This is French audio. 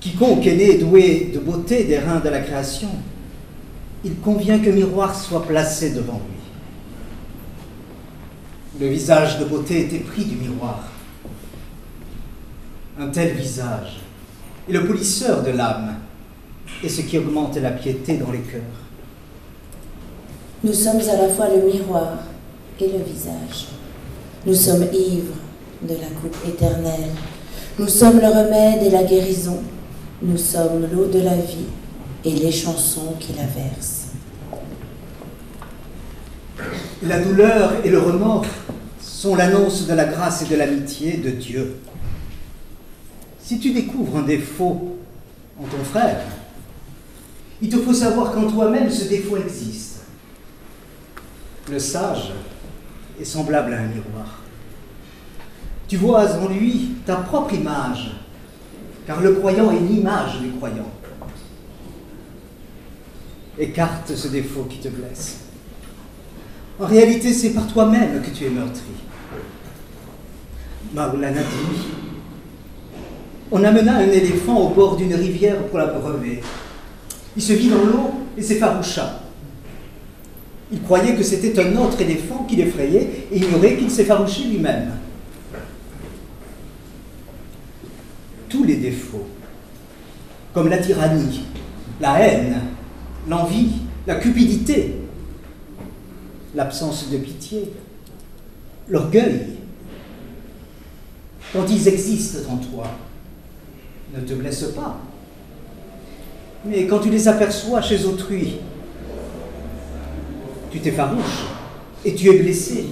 Quiconque est né doué de beauté des reins de la création, il convient que miroir soit placé devant lui. Le visage de beauté était pris du miroir. Un tel visage est le polisseur de l'âme et ce qui augmente la piété dans les cœurs. Nous sommes à la fois le miroir et le visage. Nous sommes ivres de la coupe éternelle. Nous sommes le remède et la guérison. Nous sommes l'eau de la vie et les chansons qui la versent. La douleur et le remords sont l'annonce de la grâce et de l'amitié de Dieu. Si tu découvres un défaut en ton frère, il te faut savoir qu'en toi-même ce défaut existe. Le sage est semblable à un miroir. Tu vois en lui ta propre image, car le croyant est l'image du croyant. Écarte ce défaut qui te blesse. En réalité, c'est par toi-même que tu es meurtri. Maulana dit On amena un éléphant au bord d'une rivière pour la brever. Il se vit dans l'eau et s'effaroucha. Il croyait que c'était un autre éléphant qui l'effrayait et ignorait qu'il s'effarouchait lui-même. Tous les défauts, comme la tyrannie, la haine, l'envie, la cupidité, l'absence de pitié, l'orgueil, quand ils existent en toi, ne te blessent pas. Mais quand tu les aperçois chez autrui, tu t'effarouches et tu es blessé.